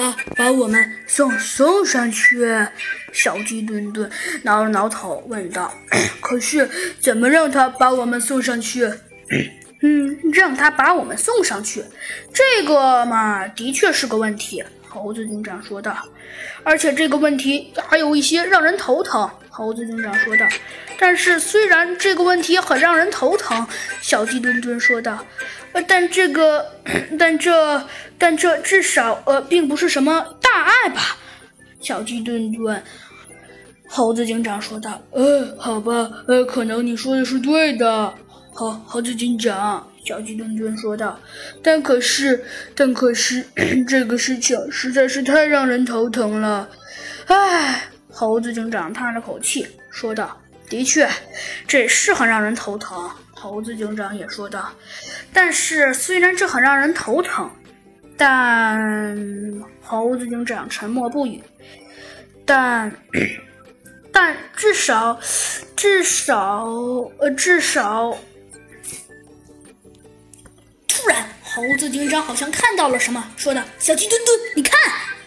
把把我们送送上去？小鸡墩墩挠了挠头，问道：“ 可是怎么让他把我们送上去？” 嗯，让他把我们送上去，这个嘛，的确是个问题。猴子警长说道，而且这个问题还有一些让人头疼。猴子警长说道，但是虽然这个问题很让人头疼，小鸡墩墩说道，呃，但这个，但这，但这至少呃，并不是什么大碍吧？小鸡墩墩，猴子警长说道，呃，好吧，呃，可能你说的是对的。猴猴子警长，小鸡墩墩说道：“但可是，但可是，这个事情实在是太让人头疼了。”唉，猴子警长叹了口气说道：“的确，这是很让人头疼。”猴子警长也说道：“但是，虽然这很让人头疼，但……”猴子警长沉默不语。但，但至少，至少，呃，至少。突然，猴子警长好像看到了什么，说道：“小鸡墩墩，你看。”